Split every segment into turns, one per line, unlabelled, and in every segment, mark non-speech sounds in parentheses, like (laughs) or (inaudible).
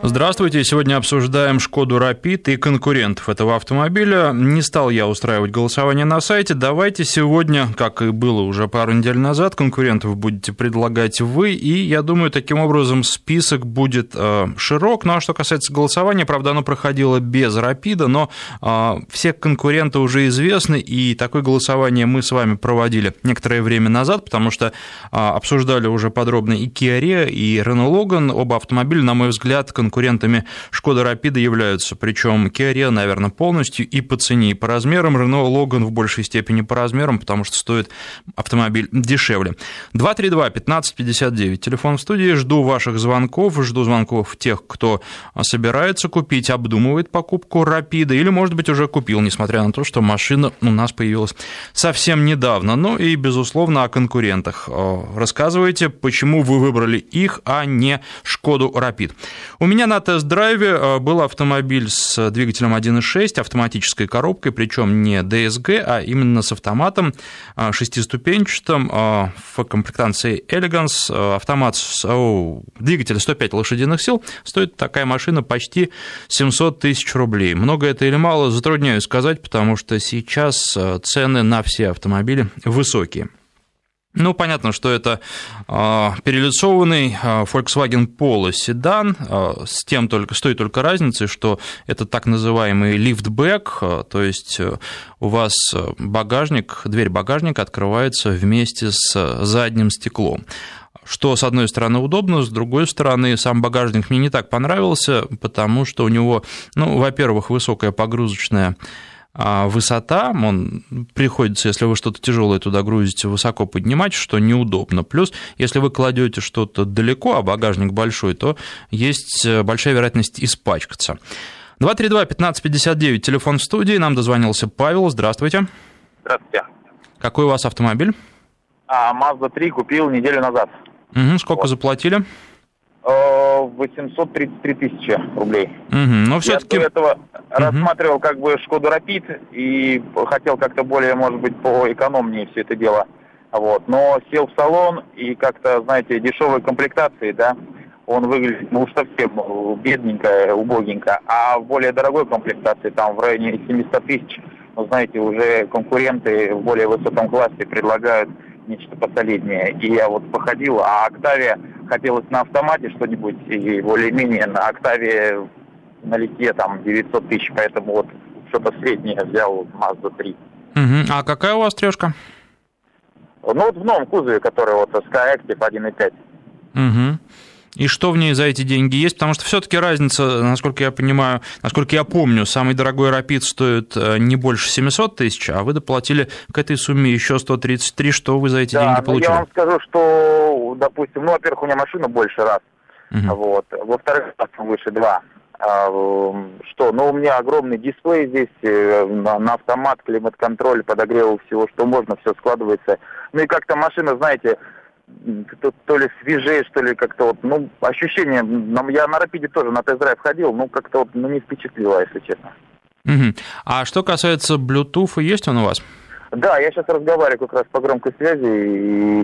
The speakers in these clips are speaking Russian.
Здравствуйте. Сегодня обсуждаем Шкоду Рапид и конкурентов этого автомобиля. Не стал я устраивать голосование на сайте. Давайте сегодня, как и было уже пару недель назад, конкурентов будете предлагать вы. И я думаю, таким образом список будет э, широк. Ну а что касается голосования, правда, оно проходило без Рапида, но э, все конкуренты уже известны. И такое голосование мы с вами проводили некоторое время назад, потому что э, обсуждали уже подробно и Rio, и Renault Logan. Оба автомобиля, на мой взгляд, конкуренты конкурентами Шкода Рапида являются, причем Kia наверное, полностью и по цене, и по размерам, Renault Logan в большей степени по размерам, потому что стоит автомобиль дешевле. 232-1559, телефон в студии, жду ваших звонков, жду звонков тех, кто собирается купить, обдумывает покупку Рапида, или, может быть, уже купил, несмотря на то, что машина у нас появилась совсем недавно. Ну и, безусловно, о конкурентах. Рассказывайте, почему вы выбрали их, а не Шкоду Рапид. У меня меня на тест-драйве э, был автомобиль с двигателем 1.6, автоматической коробкой, причем не DSG, а именно с автоматом э, шестиступенчатым э, в комплектации Elegance. Автомат с о, двигателем 105 лошадиных сил. Стоит такая машина почти 700 тысяч рублей. Много это или мало, затрудняюсь сказать, потому что сейчас цены на все автомобили высокие. Ну, понятно, что это э, перелицованный э, Volkswagen Polo седан, э, с тем только, с той только разницей, что это так называемый лифтбэк, э, то есть э, у вас багажник, дверь багажника открывается вместе с задним стеклом. Что, с одной стороны, удобно, с другой стороны, сам багажник мне не так понравился, потому что у него, ну, во-первых, высокая погрузочная а высота, он приходится, если вы что-то тяжелое туда грузите, высоко поднимать, что неудобно. Плюс, если вы кладете что-то далеко, а багажник большой, то есть э, большая вероятность испачкаться. 232-1559, телефон в студии, нам дозвонился Павел, здравствуйте.
Здравствуйте.
Какой у вас автомобиль?
А, Mazda 3 купил неделю назад.
Угу, сколько вот. заплатили?
833 тысячи рублей.
Угу, но все-таки...
Я до этого угу. рассматривал как бы Шкоду Рапид и хотел как-то более, может быть, поэкономнее все это дело. Вот. Но сел в салон и как-то, знаете, дешевой комплектации, да, он выглядит, ну, совсем бедненько, убогенько. А в более дорогой комплектации, там, в районе 700 тысяч, ну, знаете, уже конкуренты в более высоком классе предлагают нечто посолиднее. И я вот походил, а Октавия хотелось на автомате что-нибудь, и более-менее на Октаве на лите там 900 тысяч, поэтому вот что-то среднее взял Mazda 3.
Угу. А какая у вас трешка?
Ну вот в новом кузове, который вот Skyactiv 1.5.
Угу и что в ней за эти деньги есть, потому что все-таки разница, насколько я понимаю, насколько я помню, самый дорогой Rapid стоит э, не больше 700 тысяч, а вы доплатили к этой сумме еще 133, что вы за эти
да,
деньги получили?
я вам скажу, что, допустим, ну, во-первых, у меня машина больше раз, угу. вот, во-вторых, выше два, а, что, ну, у меня огромный дисплей здесь, э, на, на автомат, климат-контроль, подогрев всего, что можно, все складывается. Ну и как-то машина, знаете, то, то ли свежее, что ли, как-то вот, ну, ощущение, я на Рапиде тоже на тест-драйв ходил, ну, как-то вот, ну, не впечатлило, если честно.
Угу. А что касается Bluetooth, есть он у вас?
Да, я сейчас разговариваю как раз по громкой связи, и,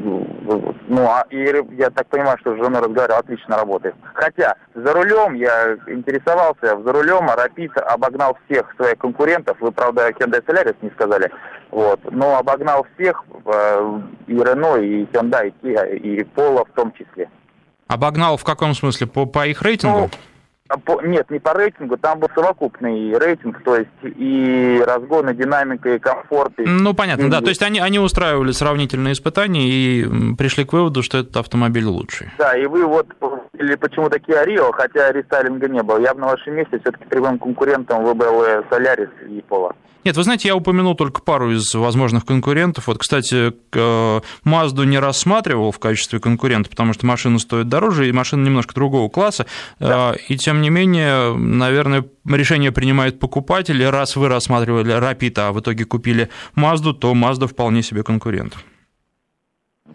ну, а, и я так понимаю, что с женой разговаривал, отлично работает. Хотя за рулем я интересовался, за рулем Рапид обогнал всех своих конкурентов, вы, правда, Hyundai Solaris не сказали, вот, но обогнал всех, э, и Renault, и Hyundai, и Kia, и Polo в том числе.
Обогнал в каком смысле? По, по их рейтингу? Ну,
по, нет, не по рейтингу, там был совокупный рейтинг, то есть и разгон, и динамика, и комфорт. И...
Ну, понятно, и... да, то есть они, они устраивали сравнительные испытания и пришли к выводу, что этот автомобиль лучший.
Да, и вы вот, или почему такие Рио, хотя рестайлинга не было, я бы на вашем месте все-таки прямым конкурентом выбрал Солярис и Пола.
Нет, вы знаете, я упомянул только пару из возможных конкурентов. Вот, кстати, Мазду не рассматривал в качестве конкурента, потому что машина стоит дороже, и машина немножко другого класса. Да. И тем не менее, наверное, решение принимает покупатель. И раз вы рассматривали Рапита, а в итоге купили Мазду, то Мазда вполне себе конкурент.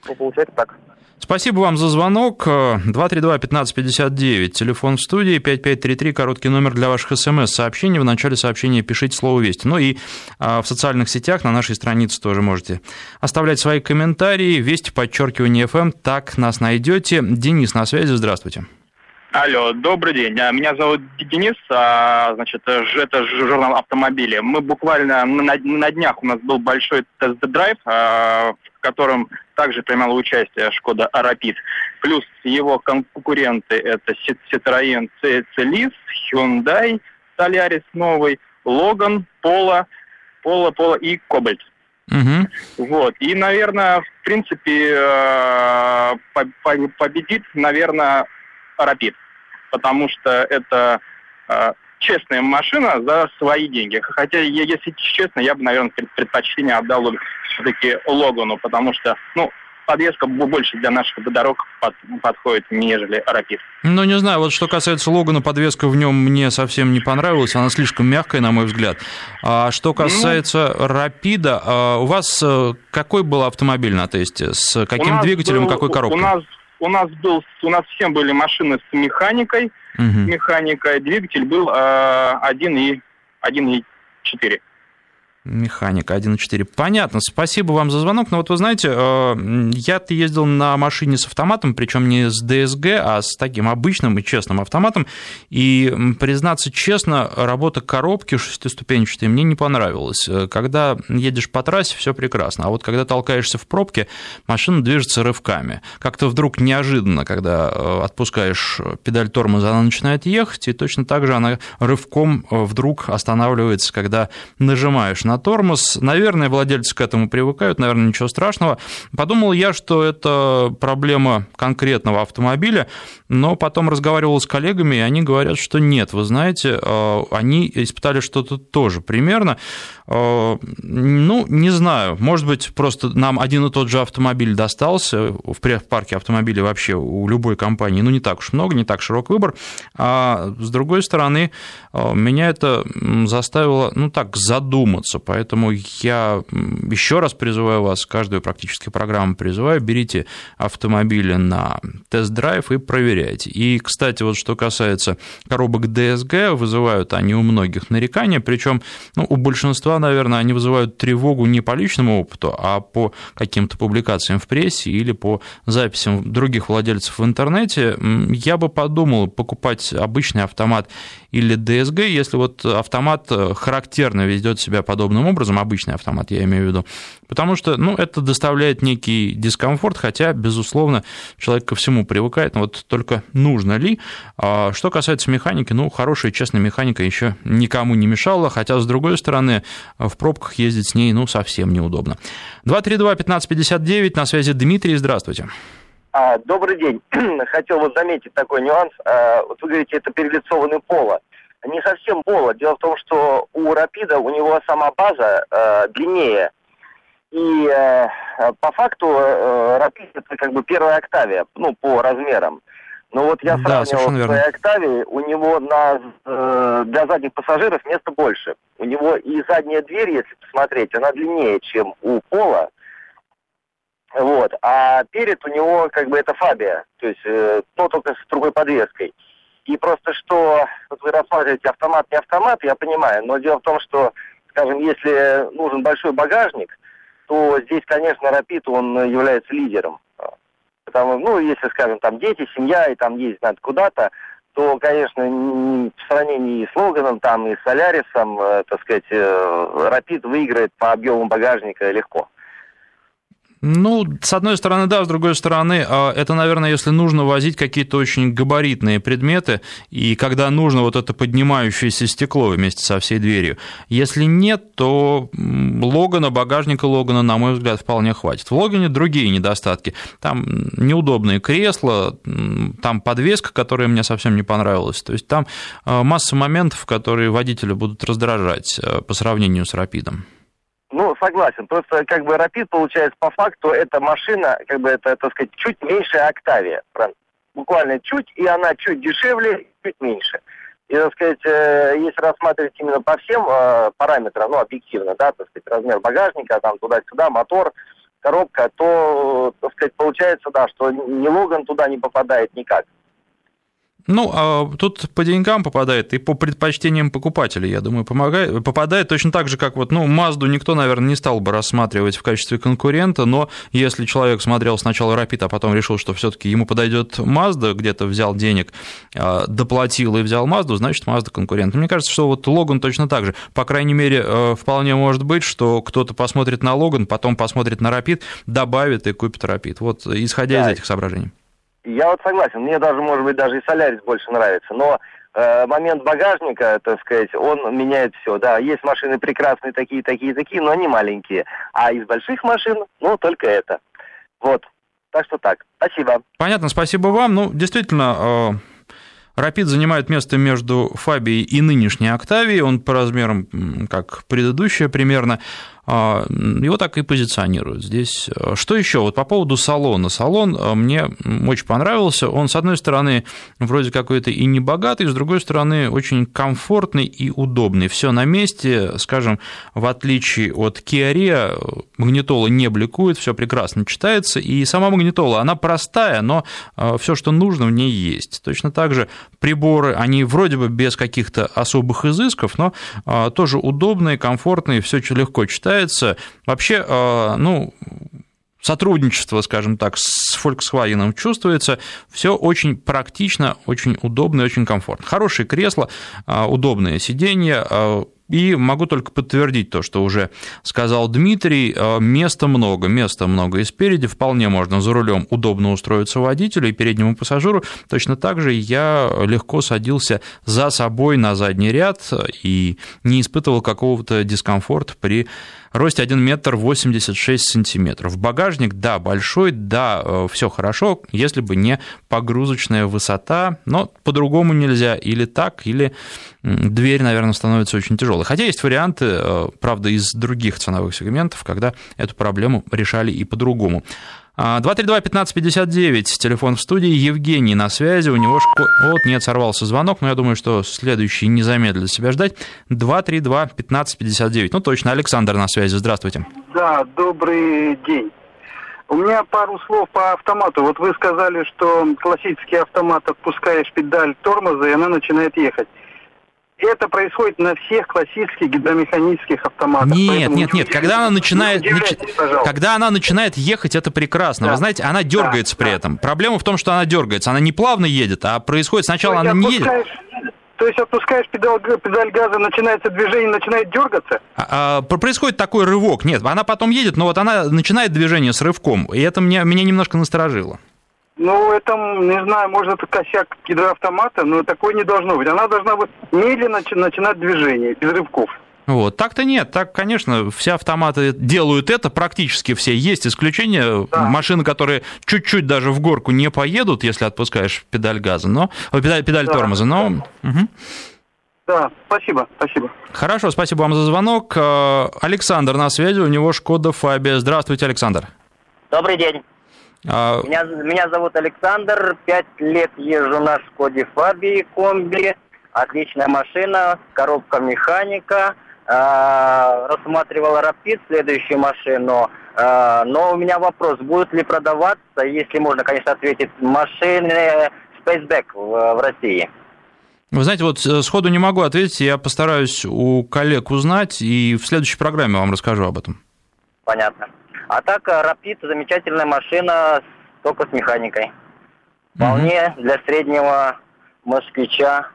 Ну, получается так.
Спасибо вам за звонок. 232-1559, телефон в студии, 5533, короткий номер для ваших смс-сообщений. В начале сообщения пишите слово «Вести». Ну и а, в социальных сетях на нашей странице тоже можете оставлять свои комментарии. «Вести», подчеркивание «ФМ», так нас найдете. Денис на связи, здравствуйте.
Алло, добрый день. А, меня зовут Денис, а, значит, это журнал автомобили. Мы буквально на, на днях у нас был большой тест-драйв, а, в котором также принимала участие Шкода Арапид. Плюс его конкуренты это Citroёn Celis, Hyundai Solaris новый, Logan, Polo, Polo, Polo и Кобальт. Угу. Вот. И, наверное, в принципе, победит, наверное, Рапид, потому что это э, честная машина за свои деньги. Хотя, если честно, я бы, наверное, предпочтение отдал все-таки Логану, потому что, ну, подвеска больше для наших дорог под, подходит, нежели Рапид.
Ну, не знаю, вот что касается Логана, подвеска в нем мне совсем не понравилась, она слишком мягкая, на мой взгляд. А что касается ну, Рапида, а у вас э, какой был автомобиль на тесте? С каким двигателем, был, какой коробкой?
У нас у нас был, у нас всем были машины с механикой, угу. механикой. Двигатель был э, 1 и 1,4.
Механика 1.4. Понятно. Спасибо вам за звонок. Но вот вы знаете, э, я-то ездил на машине с автоматом, причем не с DSG, а с таким обычным и честным автоматом. И, признаться честно, работа коробки шестиступенчатой мне не понравилась. Э, когда едешь по трассе, все прекрасно. А вот когда толкаешься в пробке, машина движется рывками. Как-то вдруг неожиданно, когда э, отпускаешь педаль тормоза, она начинает ехать, и точно так же она рывком вдруг останавливается, когда нажимаешь на тормоз. Наверное, владельцы к этому привыкают, наверное, ничего страшного. Подумал я, что это проблема конкретного автомобиля, но потом разговаривал с коллегами, и они говорят, что нет, вы знаете, э, они испытали что-то тоже примерно. Э, ну, не знаю, может быть, просто нам один и тот же автомобиль достался, в парке автомобилей вообще у любой компании, ну, не так уж много, не так широк выбор, а с другой стороны, э, меня это заставило, ну, так, задуматься, поэтому я еще раз призываю вас, каждую практически программу призываю, берите автомобили на тест-драйв и проверяйте. И, кстати, вот что касается коробок DSG, вызывают они у многих нарекания, причем ну, у большинства, наверное, они вызывают тревогу не по личному опыту, а по каким-то публикациям в прессе или по записям других владельцев в интернете. Я бы подумал покупать обычный автомат или DSG, если вот автомат э, характерно ведет себя подобным образом, обычный автомат я имею в виду, потому что ну, это доставляет некий дискомфорт, хотя, безусловно, человек ко всему привыкает, но вот только нужно ли. А что касается механики, ну, хорошая честная механика еще никому не мешала, хотя, с другой стороны, в пробках ездить с ней, ну, совсем неудобно. 232-1559, на связи Дмитрий, здравствуйте.
А, добрый день. (clears throat) Хотел вот заметить такой нюанс. А, вот вы говорите, это перелицованный поло. Не совсем поло. Дело в том, что у Рапида у него сама база а, длиннее. И э, по факту э, Рапид это как бы первая октавия, ну, по размерам. Но вот я да, сравнивал с своей октавией, у него на, э, для задних пассажиров места больше. У него и задняя дверь, если посмотреть, она длиннее, чем у Пола. Вот. А перед у него как бы это Фабия, то есть э, то только с другой подвеской. И просто что, вот вы рассматриваете автомат, не автомат, я понимаю, но дело в том, что, скажем, если нужен большой багажник, то здесь, конечно, Рапид, он является лидером. Потому, ну, если, скажем, там дети, семья, и там ездить надо куда-то, то, конечно, в сравнении с Логаном, там, и с Солярисом, э, так сказать, э, Рапид выиграет по объему багажника легко.
Ну, с одной стороны, да, с другой стороны, а, это, наверное, если нужно возить какие-то очень габаритные предметы, и когда нужно вот это поднимающееся стекло вместе со всей дверью. Если нет, то Логана, багажника Логана, на мой взгляд, вполне хватит. В Логане другие недостатки. Там неудобные кресла, там подвеска, которая мне совсем не понравилась. То есть там а, масса моментов, которые водителя будут раздражать а, по сравнению с Рапидом.
Ну, согласен. Просто как бы Рапид, получается, по факту, эта машина, как бы это, так сказать, чуть меньше Октавия. Буквально чуть, и она чуть дешевле, чуть меньше. И, так сказать, э, если рассматривать именно по всем э, параметрам, ну, объективно, да, так сказать, размер багажника, там, туда-сюда, мотор, коробка, то, так сказать, получается, да, что ни Логан туда не попадает никак.
Ну, а тут по деньгам попадает и по предпочтениям покупателей, я думаю, помогает, попадает точно так же, как вот, ну, Мазду никто, наверное, не стал бы рассматривать в качестве конкурента, но если человек смотрел сначала Rapid, а потом решил, что все таки ему подойдет Mazda, где-то взял денег, а, доплатил и взял Mazda, значит, Mazda конкурент. Мне кажется, что вот Логан точно так же. По крайней мере, э, вполне может быть, что кто-то посмотрит на Логан, потом посмотрит на Rapid, добавит и купит Rapid. Вот исходя да. из этих соображений.
Я вот согласен, мне даже, может быть, даже и Солярис больше нравится, но э, момент багажника, так сказать, он меняет все. Да, есть машины прекрасные такие, такие, такие, но они маленькие. А из больших машин, ну, только это. Вот. Так что так. Спасибо.
Понятно, спасибо вам. Ну, действительно, э, Рапид занимает место между Фабией и нынешней Октавией. Он по размерам, как предыдущая примерно. А, его так и позиционируют здесь. Что еще? Вот по поводу салона. Салон а, мне очень понравился. Он, с одной стороны, вроде какой-то и не богатый, с другой стороны, очень комфортный и удобный. Все на месте, скажем, в отличие от Kia Rio, магнитола не бликует, все прекрасно читается, и сама магнитола, она простая, но все, что нужно, в ней есть. Точно так же приборы, они вроде бы без каких-то особых изысков, но тоже удобные, комфортные, все легко читается, касается вообще, э, ну, сотрудничество, скажем так, с Volkswagen чувствуется. Все очень практично, очень удобно и очень комфортно. Хорошие кресла, э, удобные сиденья, э, и могу только подтвердить то, что уже сказал Дмитрий, места много, места много и спереди, вполне можно за рулем удобно устроиться водителю и переднему пассажиру. Точно так же я легко садился за собой на задний ряд и не испытывал какого-то дискомфорта при росте 1 метр 86 сантиметров. Багажник, да, большой, да, э, все хорошо, если бы не погрузочная высота, но по-другому нельзя, или так, или дверь, наверное, становится очень тяжелой. Хотя есть варианты, э, правда, из других ценовых сегментов, когда эту проблему решали и по-другому. 232-1559, телефон в студии, Евгений на связи, у него... Шко... Вот, нет, сорвался звонок, но я думаю, что следующий не замедлит себя ждать. 232-1559, ну точно, Александр на связи, здравствуйте.
Да, добрый день. У меня пару слов по автомату. Вот вы сказали, что классический автомат отпускаешь педаль тормоза, и она начинает ехать это происходит на всех классических гидромеханических автоматах.
Нет, нет, нет. Когда она начинает, нач... когда она начинает ехать, это прекрасно. Да. Вы знаете, она дергается да, при да. этом. Проблема в том, что она дергается. Она не плавно едет, а происходит сначала она не едет.
То есть отпускаешь педаль, педаль газа, начинается движение, начинает дергаться?
А, а, происходит такой рывок. Нет, она потом едет, но вот она начинает движение с рывком. И это меня, меня немножко насторожило.
Ну, это, не знаю, может, это косяк гидроавтомата, но такое не должно быть. Она должна быть медленно начинать движение, без рывков.
Вот. Так-то нет. Так, конечно, все автоматы делают это, практически все. Есть исключения, да. машины, которые чуть-чуть даже в горку не поедут, если отпускаешь педаль газа, но педаль, педаль да, тормоза, но...
Да. Угу. Да, спасибо, спасибо.
Хорошо, спасибо вам за звонок. Э, Александр на связи, у него Шкода Фабия. Здравствуйте, Александр.
Добрый день. А... Меня, меня зовут Александр, пять лет езжу на Шкоде Фабии комби, отличная машина, коробка механика, а, рассматривал Рапид, следующую машину, а, но у меня вопрос, будет ли продаваться, если можно, конечно, ответить, машины Spaceback в, в России?
Вы знаете, вот э, сходу не могу ответить, я постараюсь у коллег узнать, и в следующей программе вам расскажу об этом.
Понятно. А так, Рапид замечательная машина, только с механикой. Вполне угу. для среднего москвича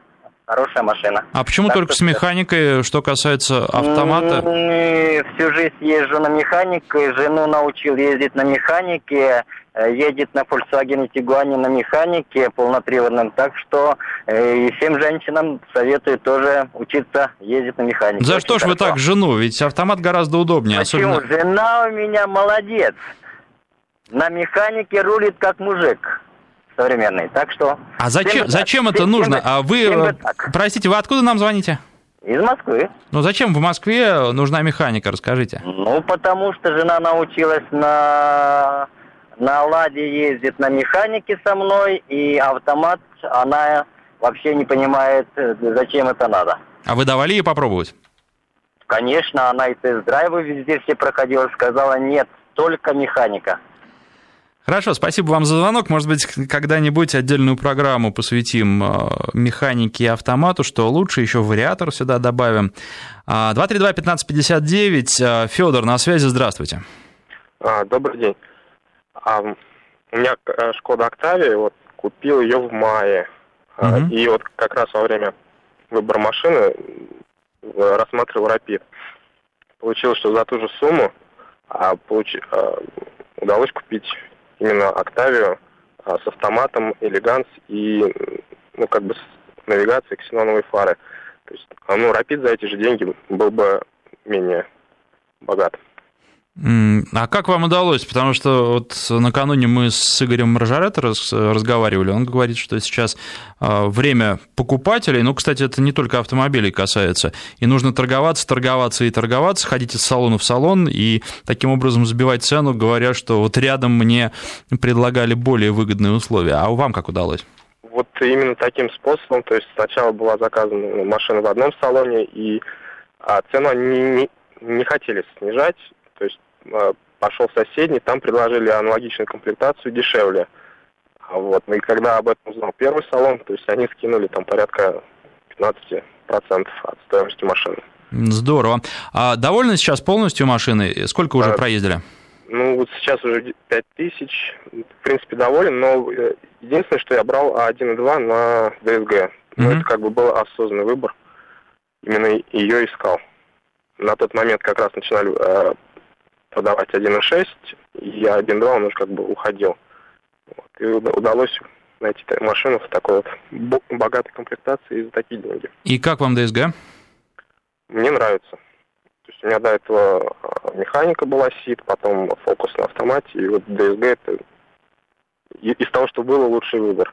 хорошая машина.
А почему так только с механикой, что касается автомата?
Всю жизнь езжу на механике, жену научил ездить на механике, Э, едет на Volkswagen Tiguan на механике полноприводном, так что э, и всем женщинам советую тоже учиться ездить на механике.
За что ж вы так жену? Ведь автомат гораздо удобнее.
Почему? Особенно... Жена у меня молодец. На механике рулит как мужик современный. Так что...
А зачем, зачем это нужно? А вы, простите, вы откуда нам звоните?
Из Москвы.
Ну зачем в Москве нужна механика, расскажите?
Ну, потому что жена научилась на на «Ладе» ездит на механике со мной, и автомат она вообще не понимает, зачем это надо.
А вы давали ей попробовать?
Конечно, она и тест-драйвы везде все проходила, сказала, нет, только механика.
Хорошо, спасибо вам за звонок. Может быть, когда-нибудь отдельную программу посвятим э, механике и автомату, что лучше, еще вариатор сюда добавим. 232-1559, Федор на связи, здравствуйте.
А, добрый день. А, у меня э, Шкода Октавия, вот купил ее в мае. Угу. И вот как раз во время выбора машины э, рассматривал Рапид. Получилось, что за ту же сумму а, получ... а, удалось купить именно Октавию а, с автоматом, элеганс и ну как бы с навигацией ксеноновой фары. То есть, а, ну, Рапид за эти же деньги был бы менее богат.
А как вам удалось? Потому что вот накануне мы с Игорем Маржарета разговаривали, он говорит, что сейчас а, время покупателей, ну, кстати, это не только автомобилей касается, и нужно торговаться, торговаться и торговаться, ходить из салона в салон и таким образом сбивать цену, говоря, что вот рядом мне предлагали более выгодные условия. А вам как удалось?
Вот именно таким способом, то есть сначала была заказана машина в одном салоне, и а цену они не, не хотели снижать, то есть пошел в соседний, там предложили аналогичную комплектацию дешевле. А вот. Ну и когда об этом узнал первый салон, то есть они скинули там порядка 15% от стоимости машины.
Здорово. А довольны сейчас полностью машины? Сколько уже а, проездили?
Ну, вот сейчас уже 5 тысяч. В принципе, доволен, но э, единственное, что я брал А1.2 на. Mm-hmm. Ну, это как бы был осознанный выбор. Именно ее искал. На тот момент как раз начинали э, продавать 1.6, и я 1.2, он уже как бы уходил. Вот. И удалось найти машину в такой вот богатой комплектации за такие деньги.
И как вам DSG?
Мне нравится. То есть у меня до этого а, механика была СИД, потом фокус на автомате, и вот DSG это из того, что было, лучший выбор.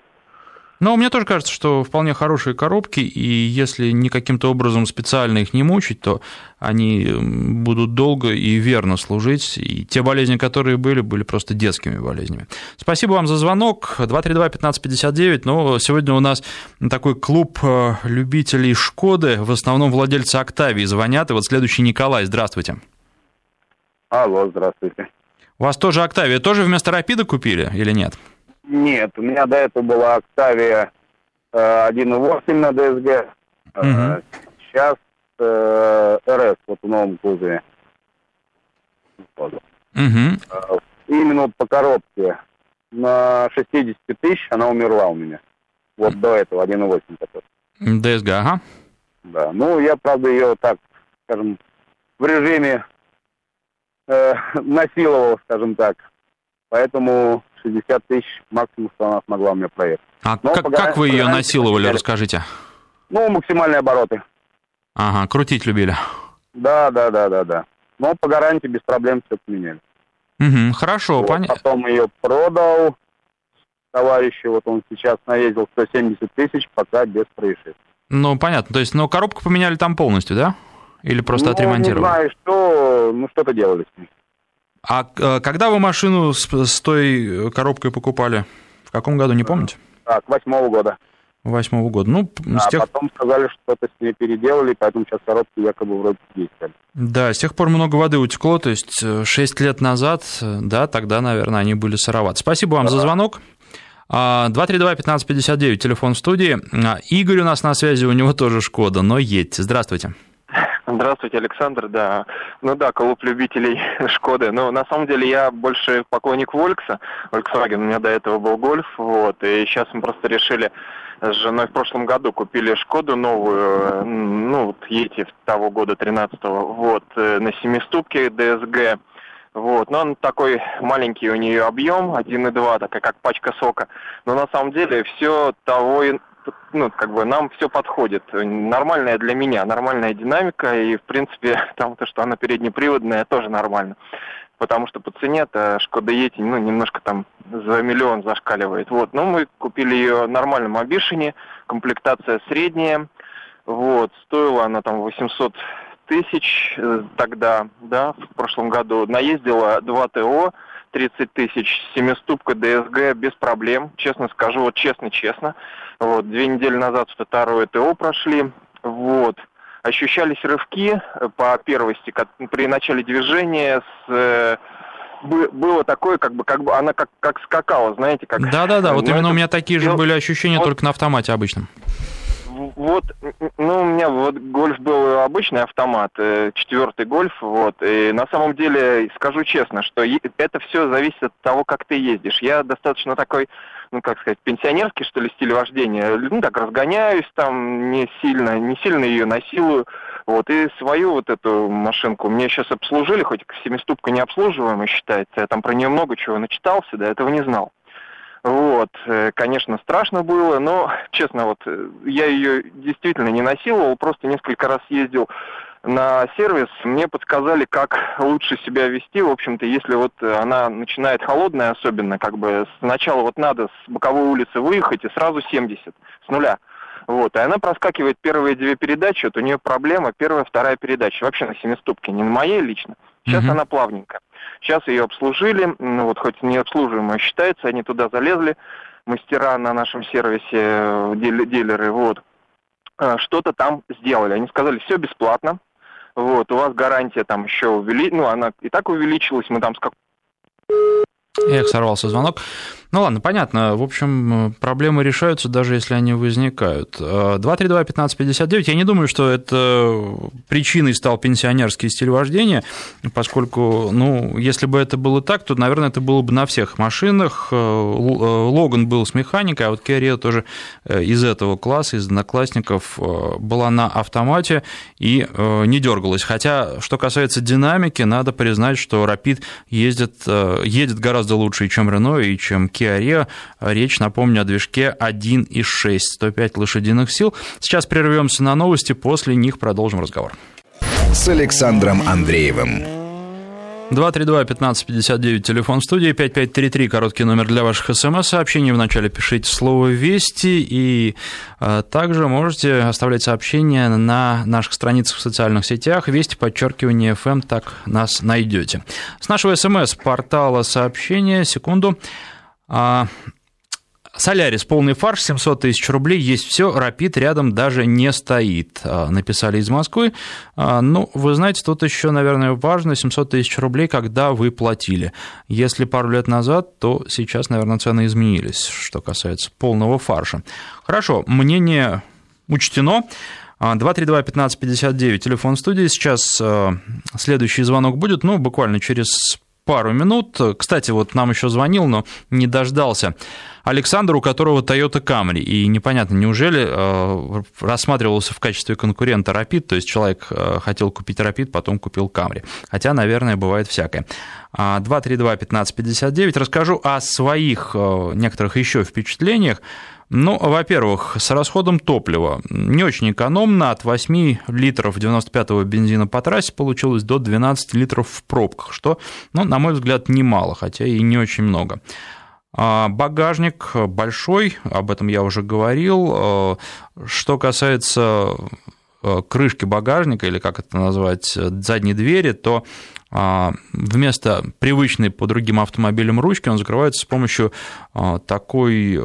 Но мне тоже кажется, что вполне хорошие коробки, и если не каким-то образом специально их не мучить, то они будут долго и верно служить. И те болезни, которые были, были просто детскими болезнями. Спасибо вам за звонок. 232-1559. Ну, сегодня у нас такой клуб э, любителей Шкоды, в основном владельцы Октавии звонят. И вот следующий Николай, здравствуйте.
Алло, здравствуйте.
У вас тоже Октавия, тоже вместо Рапида купили или нет?
Нет, у меня до этого была Октавия э, 1.8 на DSG. Угу. Сейчас э, РС вот в новом кузове. Угу. Именно по коробке на 60 тысяч она умерла у меня. Вот до этого 1.8 который.
DSG, ага.
Да, ну я, правда, ее так, скажем, в режиме э, (laughs) насиловал, скажем так. Поэтому 60 тысяч максимум, что она смогла у меня проехать.
А как, как вы ее насиловали, расскажите?
Ну, максимальные обороты.
Ага, крутить любили.
Да, да, да, да, да. Но по гарантии без проблем все поменяли.
Угу, хорошо,
вот,
понятно.
Потом ее продал товарищу, вот он сейчас наездил 170 тысяч, пока без происшествий.
Ну, понятно, то есть, но коробку поменяли там полностью, да? Или просто ну, отремонтировали?
не знаю, что, ну, что-то делали с ней.
А э, когда вы машину с, с той э, коробкой покупали? В каком году, не помните?
Так, восьмого года.
Восьмого года. Ну,
а с тех... потом сказали, что что-то с ней переделали, поэтому сейчас коробки якобы вроде действовали.
Да, с тех пор много воды утекло, то есть 6 э, лет назад, да, тогда, наверное, они были сыроваты. Спасибо вам да. за звонок. 232-1559, а, телефон в студии. А, Игорь у нас на связи, у него тоже Шкода, но едьте. Здравствуйте.
Здравствуйте, Александр, да. Ну да, клуб любителей (laughs) Шкоды. Но на самом деле я больше поклонник Волкса. Volkswagen, у меня до этого был Гольф, вот. И сейчас мы просто решили с женой в прошлом году купили Шкоду новую, ну, вот Ети того года, 13-го, вот, э, на семиступке DSG. Вот, но он такой маленький у нее объем, 1,2, такая как пачка сока. Но на самом деле все того ну, как бы нам все подходит. Нормальная для меня, нормальная динамика, и, в принципе, (laughs) там то, что она переднеприводная, тоже нормально. Потому что по цене это Шкода Ети, ну, немножко там за миллион зашкаливает. Вот, но мы купили ее в нормальном обишине, комплектация средняя, вот, стоила она там 800 тысяч э, тогда, да, в прошлом году. Наездила 2 ТО, 30 тысяч, семиступка ДСГ без проблем, честно скажу, вот честно-честно. Вот, две недели назад второе ТО прошли, вот. Ощущались рывки э, по первости, как при начале движения с, э, было такое, как бы, как бы она как, как скакала, знаете, как...
Да-да-да, вот (laughs) именно у меня такие же были ощущения, вот, только на автомате обычном.
Вот, ну, у меня вот гольф был обычный автомат, э, четвертый гольф, вот, и на самом деле, скажу честно, что это все зависит от того, как ты ездишь. Я достаточно такой, ну, как сказать, пенсионерский, что ли, стиль вождения, ну, так, разгоняюсь там не сильно, не сильно ее насилую, вот, и свою вот эту машинку мне сейчас обслужили, хоть семиступка не обслуживаемая считается, я там про нее много чего начитался, до этого не знал. Вот, э, конечно, страшно было, но, честно, вот, э, я ее действительно не насиловал, просто несколько раз ездил на сервис, мне подсказали, как лучше себя вести, в общем-то, если вот она начинает холодная особенно, как бы сначала вот надо с боковой улицы выехать и сразу 70 с нуля. Вот, и она проскакивает первые две передачи, вот у нее проблема первая, вторая передача, вообще на семиступке, не на моей лично. Сейчас угу. она плавненькая. Сейчас ее обслужили, ну вот хоть не обслуживаемая считается, они туда залезли, мастера на нашем сервисе, э, дилеры, вот, э, что-то там сделали. Они сказали, все бесплатно, вот, у вас гарантия там еще увеличилась, ну, она и так увеличилась, мы там с как...
Эх, сорвался звонок. Ну ладно, понятно. В общем, проблемы решаются, даже если они возникают. 232-1559, я не думаю, что это причиной стал пенсионерский стиль вождения, поскольку, ну, если бы это было так, то, наверное, это было бы на всех машинах. Э, Логан был с механикой, а вот Керри тоже э, из этого класса, из одноклассников, э, была на автомате и не дергалась. Хотя, что касается динамики, надо признать, что Rapid ездит, едет гораздо лучше, чем Renault и чем Kia Kia Rio. Речь, напомню, о движке 1.6, 105 лошадиных сил. Сейчас прервемся на новости, после них продолжим разговор.
С Александром Андреевым.
232-1559, телефон в студии, 5533, короткий номер для ваших смс-сообщений. Вначале пишите слово «Вести», и э, также можете оставлять сообщения на наших страницах в социальных сетях. «Вести», подчеркивание «ФМ», так нас найдете. С нашего смс-портала сообщения, секунду, Солярис, полный фарш, 700 тысяч рублей, есть все, Рапид рядом даже не стоит, а, написали из Москвы. А, ну, вы знаете, тут еще, наверное, важно, 700 тысяч рублей, когда вы платили. Если пару лет назад, то сейчас, наверное, цены изменились, что касается полного фарша. Хорошо, мнение учтено. 232-1559, телефон студии. Сейчас следующий звонок будет, ну, буквально через пару минут. Кстати, вот нам еще звонил, но не дождался. Александр, у которого Toyota Camry, и непонятно, неужели э, рассматривался в качестве конкурента Rapid, то есть человек э, хотел купить Rapid, потом купил Camry, хотя, наверное, бывает всякое. 232-1559, расскажу о своих э, некоторых еще впечатлениях. Ну, во-первых, с расходом топлива не очень экономно. От 8 литров 95-го бензина по трассе получилось до 12 литров в пробках, что, ну, на мой взгляд, немало, хотя и не очень много. А багажник большой, об этом я уже говорил. Э, что касается э, крышки багажника, или как это назвать, задней двери, то а, вместо привычной по другим автомобилям ручки он закрывается с помощью а, такой,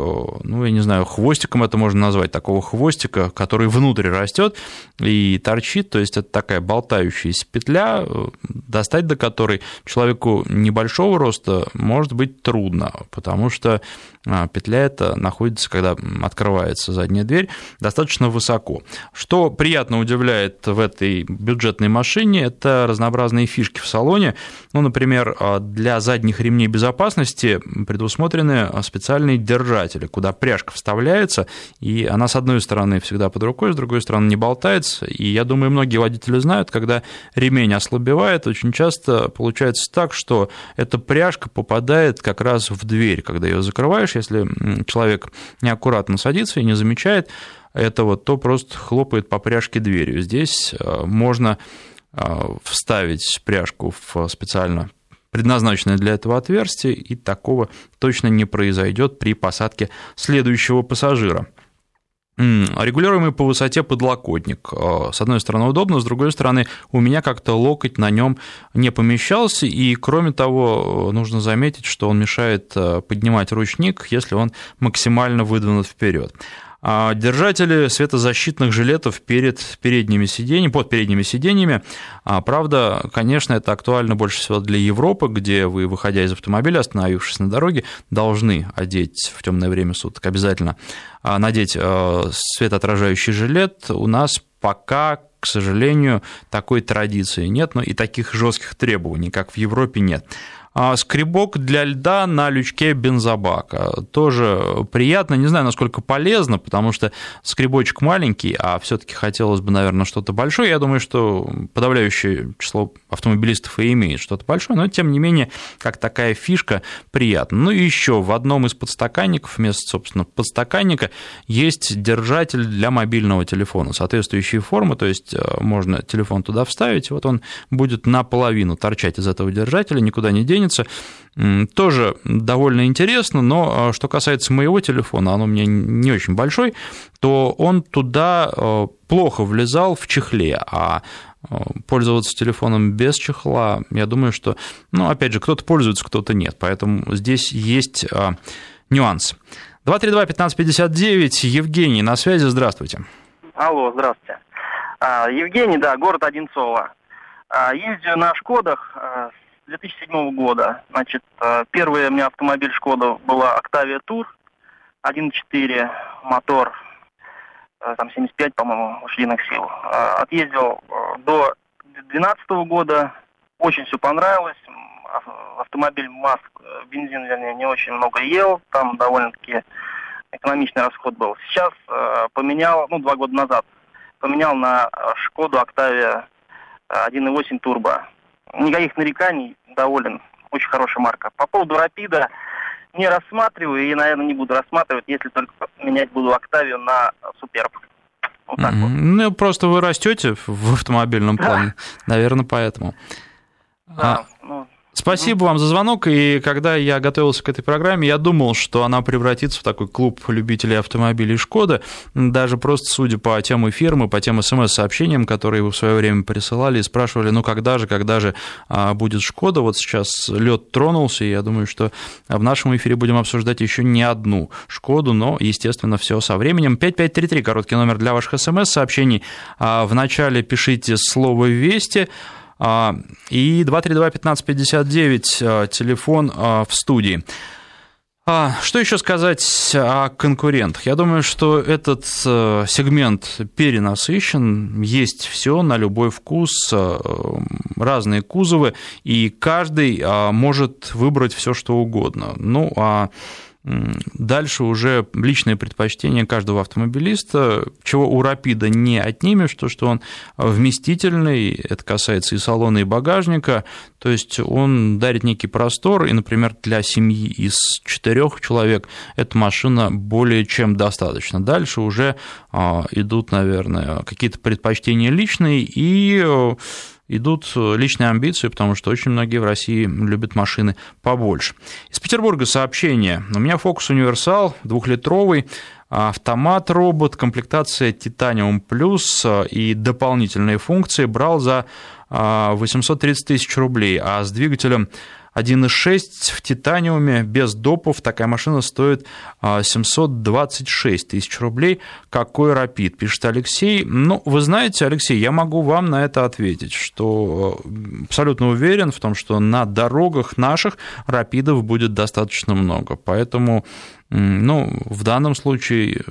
ну, я не знаю, хвостиком это можно назвать, такого хвостика, который внутрь растет и торчит, то есть это такая болтающаяся петля, э, достать до которой человеку небольшого роста может быть трудно, потому что а, петля эта находится, когда открывается задняя дверь, достаточно высоко. Что приятно удивляет в этой бюджетной машине, это разнообразные фишки в салоне. Ну, например, а, для задних ремней безопасности предусмотрены специальные держатели, куда пряжка вставляется, и она с одной стороны всегда под рукой, с другой стороны не болтается. И я думаю, многие водители знают, когда ремень ослабевает, очень часто получается так, что эта пряжка попадает как раз в дверь, когда ее закрываешь, если человек неаккуратно садится и не замечает этого, то просто хлопает по пряжке дверью. Здесь а, можно а, вставить пряжку в специально предназначенное для этого отверстие, и такого точно не произойдет при посадке следующего пассажира. Регулируемый по высоте подлокотник. А, с одной стороны удобно, с другой стороны у меня как-то локоть на нем не помещался, и кроме того нужно заметить, что он мешает поднимать ручник, если он максимально выдвинут вперед. А, держатели светозащитных жилетов перед передними сиденьями, под передними сиденьями. А, правда, конечно, это актуально больше всего для Европы, где вы, выходя из автомобиля, остановившись на дороге, должны одеть в темное время суток обязательно надеть светоотражающий жилет. У нас пока к сожалению, такой традиции нет, но и таких жестких требований, как в Европе, нет. А скребок для льда на лючке бензобака. Тоже приятно, не знаю, насколько полезно, потому что скребочек маленький, а все таки хотелось бы, наверное, что-то большое. Я думаю, что подавляющее число автомобилистов и имеет что-то большое, но тем не менее, как такая фишка, приятно. Ну и еще в одном из подстаканников, вместо, собственно, подстаканника, есть держатель для мобильного телефона, соответствующие формы, то есть э, можно телефон туда вставить, вот он будет наполовину торчать из этого держателя, никуда не денется, останется. Тоже довольно интересно, но а, что касается моего телефона, он у меня не очень большой, то он туда а, плохо влезал в чехле, а, а пользоваться телефоном без чехла, я думаю, что, ну, опять же, кто-то пользуется, кто-то нет, поэтому здесь есть нюанс. 232-1559, Евгений, на связи, здравствуйте.
Алло, здравствуйте. Евгений, да, город Одинцово. Ездию на Шкодах 2007 года. Значит, э, первый у меня автомобиль Шкода была Octavia Tour 1.4, мотор э, там 75, по-моему, лошадиных сил. Э, отъездил до 2012 года, очень все понравилось. Автомобиль МАЗ, бензин, вернее, не очень много ел, там довольно-таки экономичный расход был. Сейчас поменял, ну, два года назад, поменял на Шкоду Octavia 1.8 турбо никаких нареканий, доволен. Очень хорошая марка. По поводу Рапида не рассматриваю и, наверное, не буду рассматривать, если только менять буду Октавию на Суперб.
Вот так mm-hmm. вот. Ну, просто вы растете в автомобильном плане, наверное, поэтому. Да, а, ну, Спасибо вам за звонок. И когда я готовился к этой программе, я думал, что она превратится в такой клуб любителей автомобилей Шкода. Даже просто судя по тем эфирам по тем смс-сообщениям, которые вы в свое время присылали и спрашивали, ну когда же, когда же а, будет Шкода. Вот сейчас лед тронулся, и я думаю, что в нашем эфире будем обсуждать еще не одну Шкоду, но, естественно, все со временем. 5533, короткий номер для ваших смс-сообщений. А, Вначале пишите слово «Вести», и 232-1559, а, телефон а, в студии. Что еще сказать о конкурентах? Я думаю, что этот сегмент перенасыщен, есть все на любой вкус, разные кузовы, и каждый может выбрать все, что угодно. Ну, а Дальше уже личное предпочтение каждого автомобилиста, чего у Рапида не отнимешь, то, что он вместительный, это касается и салона, и багажника, то есть он дарит некий простор, и, например, для семьи из четырех человек эта машина более чем достаточно. Дальше уже а, идут, наверное, какие-то предпочтения личные, и идут личные амбиции, потому что очень многие в России любят машины побольше. Из Петербурга сообщение. У меня Focus Универсал двухлитровый, автомат робот, комплектация Titanium Plus и дополнительные функции брал за 830 а, тысяч рублей, а с двигателем 1.6 в титаниуме без допов такая машина стоит 726 а, тысяч рублей. Какой рапид, пишет Алексей. Ну, вы знаете, Алексей, я могу вам на это ответить, что э, абсолютно уверен в том, что на дорогах наших рапидов будет достаточно много. Поэтому ну, в данном случае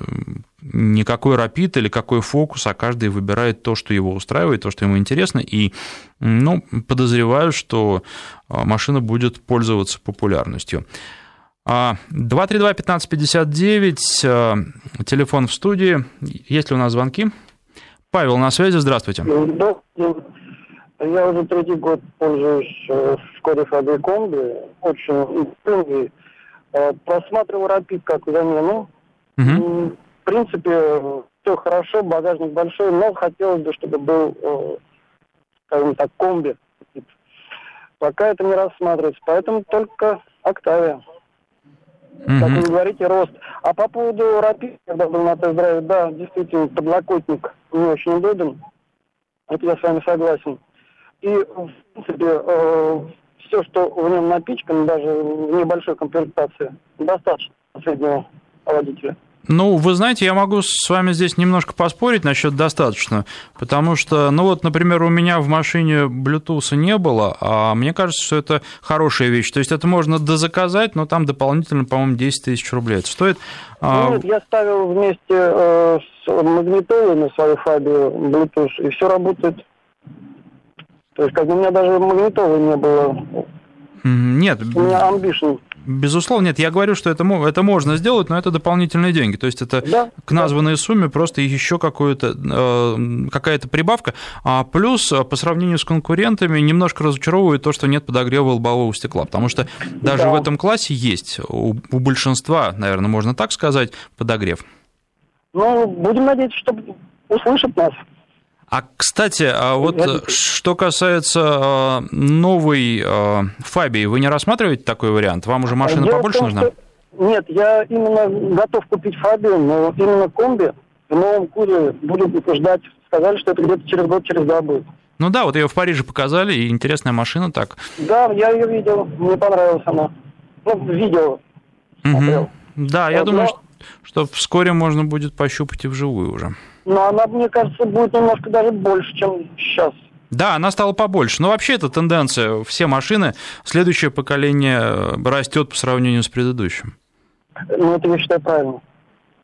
никакой рапид или какой фокус, а каждый выбирает то, что его устраивает, то, что ему интересно, и ну, подозреваю, что а, машина будет пользоваться популярностью. 232-1559, а, а, телефон в студии. Есть ли у нас звонки? Павел на связи, здравствуйте.
Да, я уже третий год пользуюсь э, Шкодой Фабри Комби, очень и э, просматривал Рапид как замену. Угу принципе, все хорошо, багажник большой, но хотелось бы, чтобы был, э, скажем так, комби. Пока это не рассматривается, поэтому только Октавия. Mm-hmm. Как вы говорите, рост. А по поводу Рапид, когда был на тест-драйве, да, действительно, подлокотник не очень удобен. Это я с вами согласен. И, в принципе, э, все, что в нем напичкано, даже в небольшой комплектации, достаточно среднего водителя.
Ну, вы знаете, я могу с вами здесь немножко поспорить насчет достаточно, потому что, ну вот, например, у меня в машине Bluetooth не было, а мне кажется, что это хорошая вещь. То есть это можно дозаказать, но там дополнительно, по-моему, 10 тысяч рублей это стоит.
А, нет, я ставил вместе э, с магнитолой на свою Фабию Bluetooth, и все работает. То есть как бы у меня даже магнитолы не было.
Нет.
У меня Ambition
Безусловно, нет. Я говорю, что это, это можно сделать, но это дополнительные деньги. То есть это да, к названной да. сумме просто еще какую-то, э, какая-то прибавка. А плюс э, по сравнению с конкурентами немножко разочаровывает то, что нет подогрева лобового стекла. Потому что даже да. в этом классе есть у, у большинства, наверное, можно так сказать, подогрев.
Ну, будем надеяться, что услышат нас.
А, кстати, а вот э, что касается а, новой а, Фабии, вы не рассматриваете такой вариант? Вам уже машина Дело побольше том, нужна? Что...
Нет, я именно готов купить Фабию, но именно комби в новом кузове буду ждать. Сказали, что это где-то через год, через два будет.
Ну да, вот ее в Париже показали, и интересная машина так.
Да, я ее видел, мне понравилась она. Ну, видео
угу. Да, я вот, думаю, но... что, что вскоре можно будет пощупать и вживую уже.
Но она, мне кажется, будет немножко даже больше, чем сейчас.
Да, она стала побольше. Но вообще это тенденция. Все машины, следующее поколение э, растет по сравнению с предыдущим.
Ну, это я считаю правильно.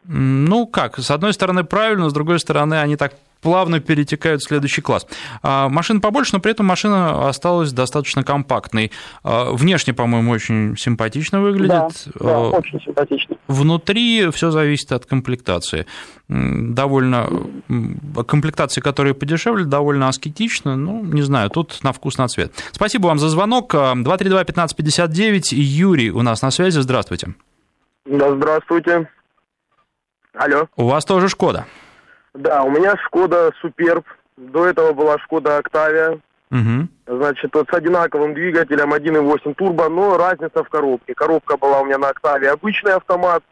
Ну как, с одной стороны правильно, с другой стороны они так плавно перетекают в следующий класс. А, машина побольше, но при этом машина осталась достаточно компактной. А, внешне, по-моему, очень симпатично выглядит. Да,
да а, очень симпатично.
Внутри все зависит от комплектации. Довольно комплектации, которые подешевле, довольно аскетично. Ну, не знаю, тут на вкус, на цвет. Спасибо вам за звонок. 232-1559. Юрий у нас на связи. Здравствуйте.
Да, здравствуйте. Алло.
У вас тоже Шкода.
Да, у меня Шкода Суперб. До этого была Шкода Октавия. Угу. Значит, вот с одинаковым двигателем 1.8 турбо, но разница в коробке. Коробка была у меня на Октаве обычный автомат,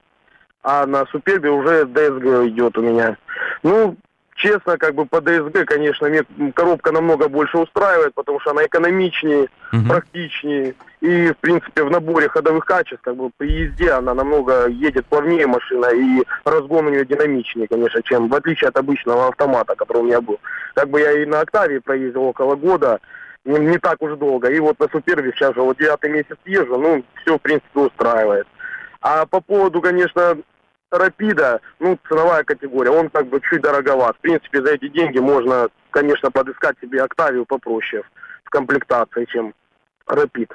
а на Супербе уже DSG идет у меня. Ну, честно, как бы по DSG, конечно, мне коробка намного больше устраивает, потому что она экономичнее, угу. практичнее. И, в принципе, в наборе ходовых качеств, как бы при езде она намного едет плавнее машина, и разгон у нее динамичнее, конечно, чем в отличие от обычного автомата, который у меня был. Как бы я и на Октаве проездил около года, не, не так уж долго. И вот на Супербе сейчас же вот девятый месяц езжу, ну, все, в принципе, устраивает. А по поводу, конечно, Рапида, ну, ценовая категория, он как бы чуть дороговат. В принципе, за эти деньги можно, конечно, подыскать себе Октавию попроще в комплектации, чем Рапид.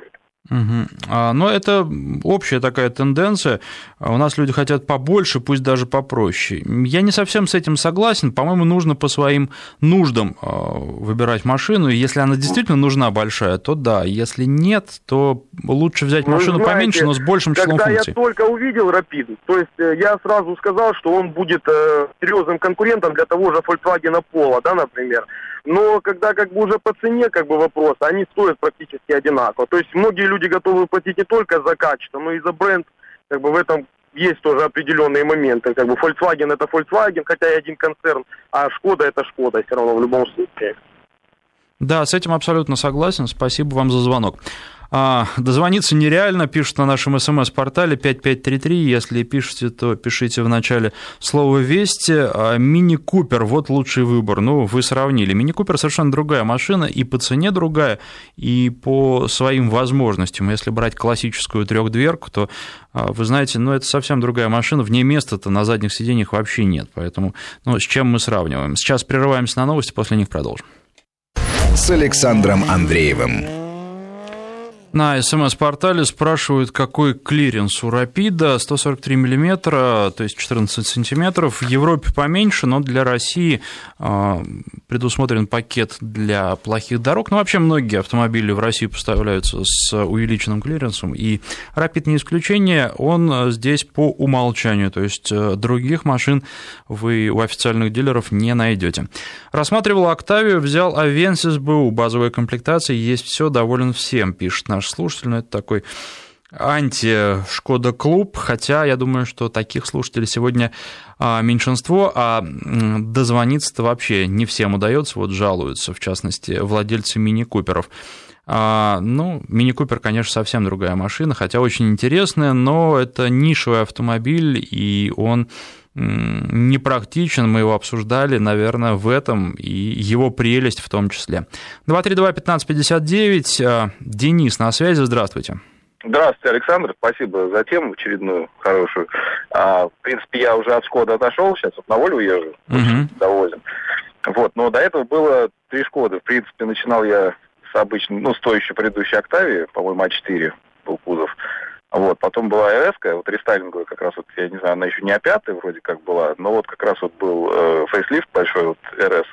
Угу. Но это общая такая тенденция. У нас люди хотят побольше, пусть даже попроще. Я не совсем с этим согласен. По-моему, нужно по своим нуждам а, выбирать машину. И если она действительно нужна большая, то да. Если нет, то лучше взять машину знаете, поменьше, но с большим числом
когда
функций.
Когда я только увидел Rapid, то есть э, я сразу сказал, что он будет э, серьезным конкурентом для того же Volkswagen Polo, да, например но когда как бы уже по цене как бы вопрос, они стоят практически одинаково. То есть многие люди готовы платить не только за качество, но и за бренд. Как бы в этом есть тоже определенные моменты. Как бы Volkswagen это Volkswagen, хотя и один концерн, а Шкода это Шкода все равно в любом случае.
Да, с этим абсолютно согласен. Спасибо вам за звонок. А, дозвониться нереально, пишут на нашем смс-портале 5533. Если пишете, то пишите в начале слово «Вести». А, Мини-Купер, вот лучший выбор. Ну, вы сравнили. Мини-Купер совершенно другая машина, и по цене другая, и по своим возможностям. Если брать классическую трехдверку, то, а, вы знаете, ну, это совсем другая машина, в ней места-то на задних сиденьях вообще нет. Поэтому, ну, с чем мы сравниваем? Сейчас прерываемся на новости, после них продолжим.
С Александром Андреевым.
На СМС-портале спрашивают, какой клиренс у Рапида. 143 миллиметра, то есть 14 сантиметров. В Европе поменьше, но для России а, предусмотрен пакет для плохих дорог. Ну, вообще, многие автомобили в России поставляются с увеличенным клиренсом, и Рапид не исключение. Он здесь по умолчанию, то есть э, других машин вы у официальных дилеров не найдете. Рассматривал Октавию, взял Авенсис БУ, базовая комплектация, есть все, доволен всем, пишет наш наш слушатель, но это такой анти-Шкода-клуб, хотя я думаю, что таких слушателей сегодня а, меньшинство, а дозвониться-то вообще не всем удается, вот жалуются, в частности, владельцы мини-куперов. А, ну, Мини Купер, конечно, совсем другая машина, хотя очень интересная, но это нишевый автомобиль, и он непрактичен, мы его обсуждали, наверное, в этом и его прелесть в том числе. 232-1559, а, Денис на связи, здравствуйте.
Здравствуйте, Александр. Спасибо за тему очередную хорошую. А, в принципе, я уже от Шкода отошел, сейчас вот на волю езжу, uh-huh. доволен. Вот, но до этого было три Шкоды. В принципе, начинал я с обычной, ну, стоящей предыдущей Октавии, по-моему, А4 был кузов. Вот, потом была РС, вот рестайлинговая, как раз вот, я не знаю, она еще не А5 вроде как была, но вот как раз вот был э, фейслифт большой, вот РС.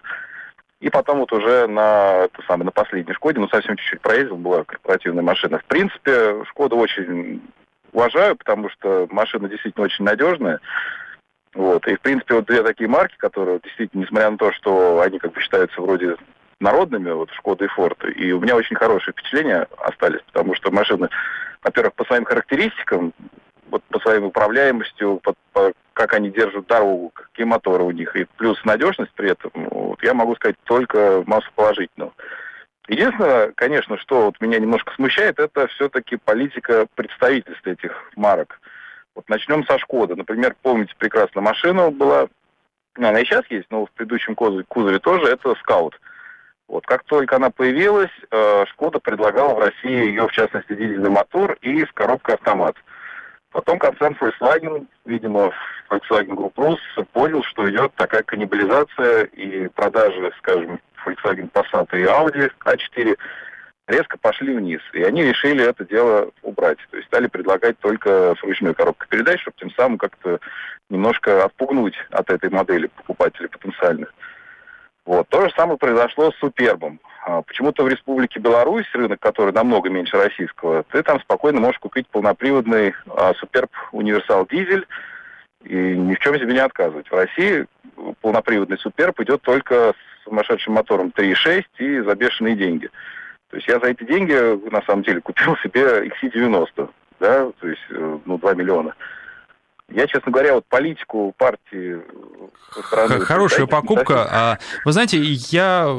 И потом вот уже на, это самое, на последней Шкоде, ну, совсем чуть-чуть проездил, была корпоративная машина. В принципе, Шкоду очень уважаю, потому что машина действительно очень надежная. Вот. И, в принципе, вот две такие марки, которые действительно, несмотря на то, что они как бы считаются вроде народными, вот Шкода и Форд, и у меня очень хорошие впечатления остались, потому что машины, во-первых, по своим характеристикам вот по своей управляемости, по, по, как они держат дорогу, какие моторы у них, и плюс надежность при этом, вот, я могу сказать только массу положительного. Единственное, конечно, что вот меня немножко смущает, это все-таки политика представительства этих марок. Вот начнем со Шкоды. Например, помните, прекрасно машина была, ну, она и сейчас есть, но в предыдущем кузове, кузове тоже, это Скаут. Вот как только она появилась, э, Шкода предлагала в России ее, в частности, дизельный мотор и с коробкой автомат. Потом концерн Volkswagen, видимо, Volkswagen Group Rus понял, что идет такая каннибализация и продажи, скажем, Volkswagen Passat и Audi A4 резко пошли вниз. И они решили это дело убрать. То есть стали предлагать только с ручной коробкой передач, чтобы тем самым как-то немножко отпугнуть от этой модели покупателей потенциальных. Вот. То же самое произошло с Супербом. А, почему-то в Республике Беларусь, рынок, который намного меньше российского, ты там спокойно можешь купить полноприводный а, Суперб Универсал Дизель и ни в чем себе не отказывать. В России полноприводный Суперб идет только с сумасшедшим мотором 3.6 и за бешеные деньги. То есть я за эти деньги, на самом деле, купил себе XC90, да, то есть, э, ну, 2 миллиона. Я, честно говоря, вот политику партии...
Хорошая покупка. А, вы знаете, я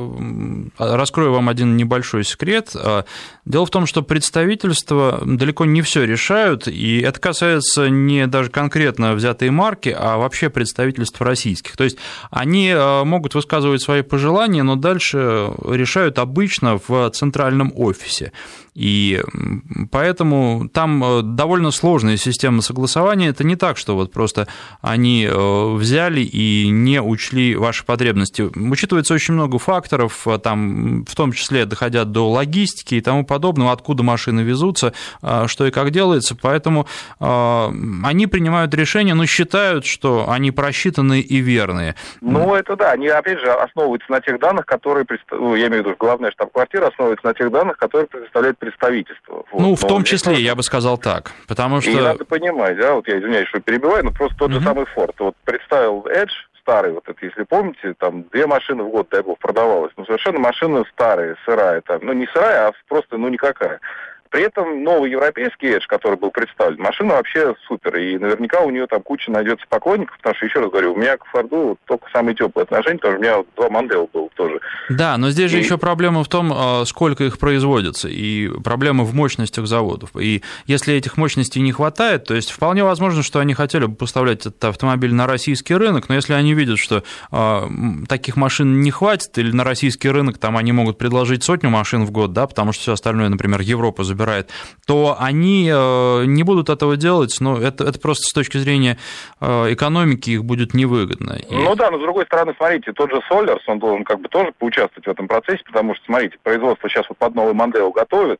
раскрою вам один небольшой секрет. А, дело в том, что представительства далеко не все решают, и это касается не даже конкретно взятой марки, а вообще представительств российских. То есть они а, могут высказывать свои пожелания, но дальше решают обычно в центральном офисе. И поэтому там э, довольно сложная система согласования. Это не так, что вот просто они э, взяли и не учли ваши потребности. Учитывается очень много факторов, э, там, в том числе доходят до логистики и тому подобного, откуда машины везутся, что и как делается. Поэтому они принимают решения, но считают, что они просчитанные и верные.
Ну, это да. Они, опять же, основываются на тех данных, которые... Ну, я имею в виду, главная штаб-квартира основывается на тех данных, которые предоставляет представительство.
Вот. Ну, в том числе, я бы сказал так, потому что... И
надо понимать, да, вот я извиняюсь, что перебиваю, но просто тот угу. же самый Ford. Вот представил Edge, старый, вот это, если помните, там две машины в год, дай бог, продавалось. Ну, совершенно машина старая, сырая там. Ну, не сырая, а просто, ну, никакая. При этом новый европейский Edge, который был представлен, машина вообще супер. И наверняка у нее там куча найдется поклонников, потому что, еще раз говорю, у меня к Форду только самые теплые отношения, потому что у меня два Мандел был тоже.
Да, но здесь же и... еще проблема в том, а, сколько их производится, и проблема в мощностях заводов. И если этих мощностей не хватает, то есть вполне возможно, что они хотели бы поставлять этот автомобиль на российский рынок, но если они видят, что э, таких машин не хватит, или на российский рынок там они могут предложить сотню машин в год, да, потому что все остальное, например, Европа забирает забирает, то они э, не будут этого делать, но это, это просто с точки зрения э, экономики их будет невыгодно.
Ну да, но с другой стороны, смотрите, тот же Solers, он должен как бы тоже поучаствовать в этом процессе, потому что, смотрите, производство сейчас вот под новый модель готовит,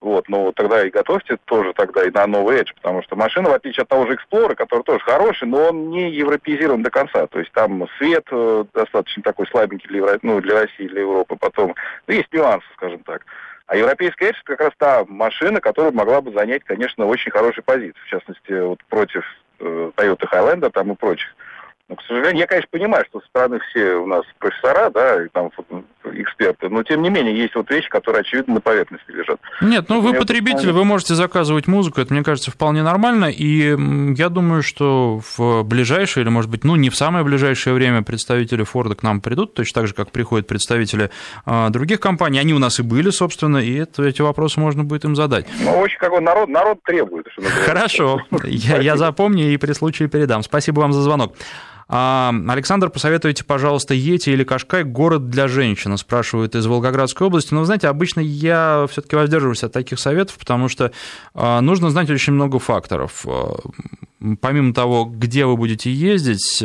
вот, ну тогда и готовьте тоже тогда и на новый Edge, потому что машина, в отличие от того же Explorer, который тоже хороший, но он не европеизирован до конца. То есть там свет э, достаточно такой слабенький для, ну, для России, для Европы. Потом ну, есть нюансы, скажем так. А европейская Edge как раз та машина, которая могла бы занять, конечно, очень хорошие позиции, в частности, вот против э, Toyota Highlander там и прочих. Но, к сожалению, я, конечно, понимаю, что со стороны все у нас профессора, да, и там эксперты, но тем не менее есть вот вещи, которые, очевидно, на поверхности лежат.
Нет, ну вы потребитель, вы можете заказывать музыку, это, мне кажется, вполне нормально, и я думаю, что в ближайшее, или, может быть, ну, не в самое ближайшее время представители Форда к нам придут, точно так же, как приходят представители а, других компаний, они у нас и были, собственно, и это, эти вопросы можно будет им задать.
Ну, очень какой народ, народ требует.
Хорошо, я, я запомню и при случае передам. Спасибо вам за звонок. А, Александр, посоветуйте, пожалуйста, Ети или Кашкай город для женщин, спрашивают из Волгоградской области. Но, знаете, обычно я все-таки воздерживаюсь от таких советов, потому что а, нужно знать очень много факторов. А, помимо того, где вы будете ездить,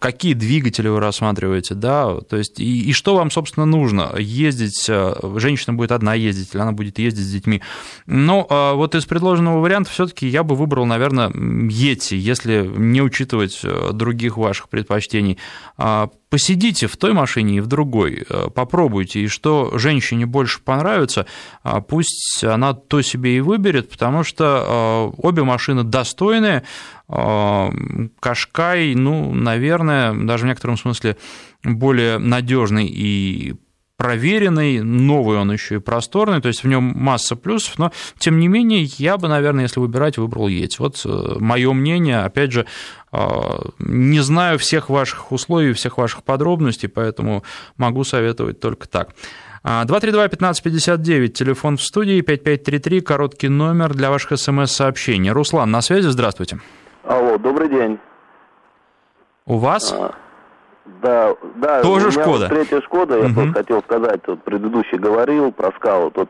какие двигатели вы рассматриваете, да, то есть и, и что вам, собственно, нужно? Ездить, женщина будет одна ездить, или она будет ездить с детьми. Но э, вот из предложенного варианта все-таки я бы выбрал, наверное, Ети, если не учитывать других ваших предпочтений. А, посидите в той машине и в другой, попробуйте, и что женщине больше понравится, а, пусть она то себе и выберет, потому что обе машины достойные, Э, Кашкай, ну, наверное, даже в некотором смысле более надежный и проверенный, новый он еще и просторный, то есть в нем масса плюсов, но тем не менее я бы, наверное, если выбирать, выбрал Еть. Вот э, мое мнение, опять же, э, не знаю всех ваших условий, всех ваших подробностей, поэтому могу советовать только так. 232-1559, телефон в студии, 5533, короткий номер для ваших смс-сообщений. Руслан, на связи, здравствуйте.
Алло, добрый день.
У вас? А,
да, да.
Тоже Шкода?
Вот третья Шкода, я угу. просто хотел сказать, вот предыдущий говорил про скаут. Вот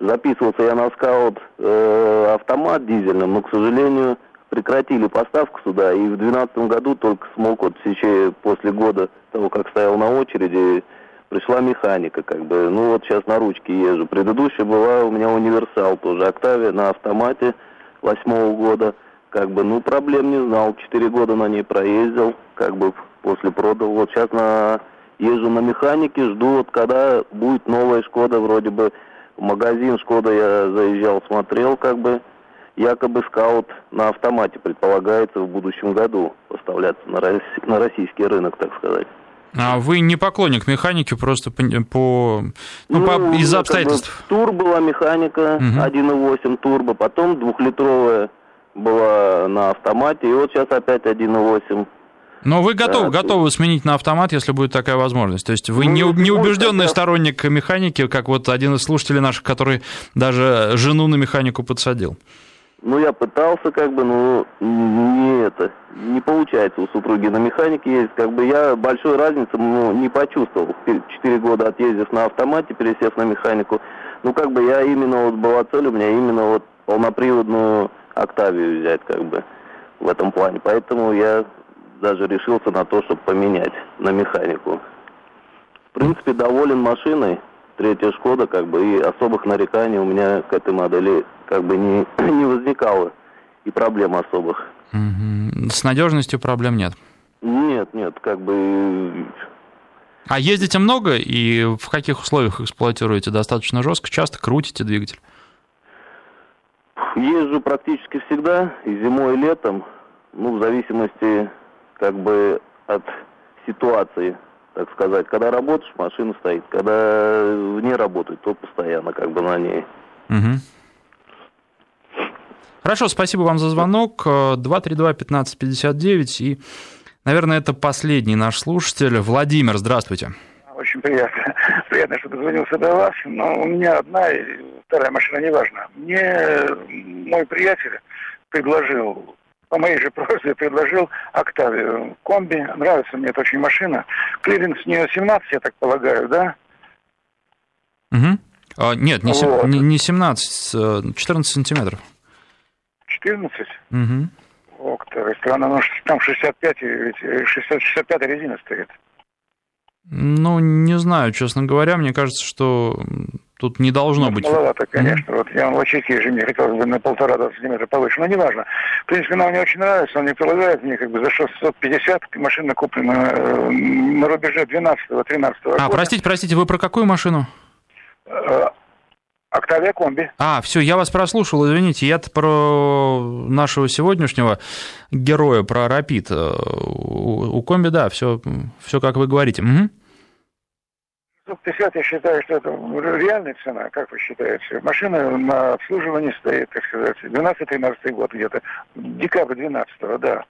записывался я на скаут э, автомат дизельный, но, к сожалению, прекратили поставку сюда, и в 2012 году только смог вот в после года того, как стоял на очереди, пришла механика, как бы. Ну вот сейчас на ручке езжу. Предыдущая была у меня универсал тоже, Октавия на автомате восьмого года. Как бы, ну, проблем не знал. Четыре года на ней проездил, как бы после продал. Вот сейчас на езжу на механике, жду вот когда будет новая Шкода, вроде бы в магазин Шкода я заезжал, смотрел, как бы якобы скаут на автомате предполагается в будущем году поставляться на, Росси- на российский рынок, так сказать.
А вы не поклонник механики, просто по, по ну, ну, по, из-за обстоятельств?
Тур была механика, угу. 1.8 турбо, потом двухлитровая была на автомате, и вот сейчас опять 1.8.
Но вы готовы, да, готовы сменить на автомат, если будет такая возможность. То есть вы ну, не, не убежденный хотя... сторонник механики, как вот один из слушателей наших, который даже жену на механику подсадил.
Ну, я пытался, как бы, но не это, не получается у супруги на механике ездить. Как бы я большой разницы ну, не почувствовал. Четыре года отъездив на автомате, пересев на механику. Ну, как бы я именно вот была цель у меня именно вот полноприводную Октавию взять, как бы, в этом плане. Поэтому я даже решился на то, чтобы поменять на механику. В принципе, доволен машиной третья Шкода, как бы, и особых нареканий у меня к этой модели как бы не, (clears throat) не возникало, и проблем особых.
С надежностью проблем нет?
Нет, нет, как бы...
А ездите много и в каких условиях эксплуатируете? Достаточно жестко, часто крутите двигатель?
Езжу практически всегда, и зимой, и летом, ну, в зависимости, как бы, от ситуации так сказать. Когда работаешь, машина стоит. Когда не работает, то постоянно как бы на ней. Угу.
Хорошо, спасибо вам за звонок. 232-1559. И, наверное, это последний наш слушатель. Владимир, здравствуйте.
Очень приятно. (laughs) Приятно, что дозвонился до вас. Но у меня одна и вторая машина, неважно. Мне мой приятель предложил по моей же просьбе предложил Октавию. Комби, нравится мне эта очень машина. Клиренс с нее 17, я так полагаю, да?
Угу. А, нет, не, вот. не, не 17, 14 сантиметров.
14? Угу. Октавия, странно, ну, там 65, ведь 60, 65 резина стоит.
Ну, не знаю, честно говоря, мне кажется, что Тут не должно ну, быть.
Маловато, конечно. Mm-hmm. Вот я в очеке же мне хотелось бы на полтора-два сантиметра повыше, но неважно. В принципе, она мне очень нравится, он мне предлагает мне как бы за 650, машина куплена э, на рубеже 12-13
года. А, простите, простите, вы про какую машину?
Э, Октавия комби.
А, все, я вас прослушал, извините, я-то про нашего сегодняшнего героя, про Рапид. Э, у комби, да, все, все как вы говорите. Угу.
50 я считаю, что это реальная цена, как вы считаете? Машина на обслуживании стоит, так сказать, 12-13 год где-то, декабрь 12 да.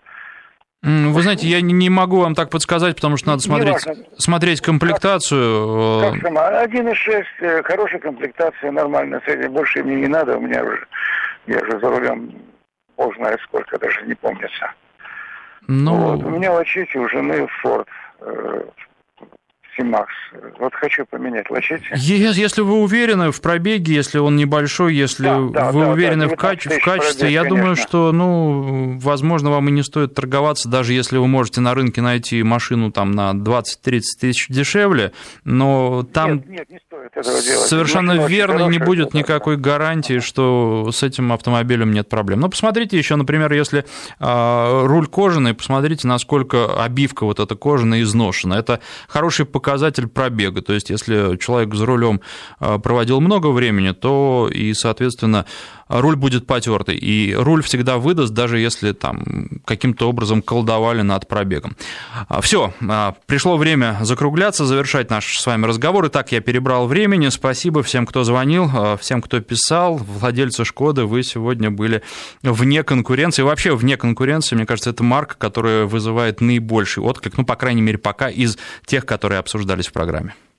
Вы знаете, я не могу вам так подсказать, потому что надо смотреть, смотреть комплектацию.
Как, как сама? 1.6, э, хорошая комплектация, нормальная, больше мне не надо, у меня уже, я уже за рулем, бог знает сколько, даже не помнится. Ну... Вот. У меня лачите у жены Форд, э, Макс. Вот хочу поменять лачете.
Если вы уверены в пробеге, если он небольшой, если да, да, вы да, уверены да, в, каче- в качестве, пробег, я конечно. думаю, что, ну, возможно, вам и не стоит торговаться, даже если вы можете на рынке найти машину там на 20-30 тысяч дешевле, но там нет, нет, не стоит этого делать. совершенно Машина верно не будет никакой гарантии, что с этим автомобилем нет проблем. Но посмотрите еще, например, если э, руль кожаный, посмотрите, насколько обивка вот эта кожаная изношена. Это хороший показатель показатель пробега. То есть, если человек за рулем а, проводил много времени, то и, соответственно, руль будет потертый. И руль всегда выдаст, даже если там каким-то образом колдовали над пробегом. А, Все, а, пришло время закругляться, завершать наш с вами разговор. Итак, я перебрал времени. Спасибо всем, кто звонил, всем, кто писал. Владельцы Шкоды, вы сегодня были вне конкуренции. Вообще вне конкуренции, мне кажется, это марка, которая вызывает наибольший отклик, ну, по крайней мере, пока из тех, которые обсуждались в программе.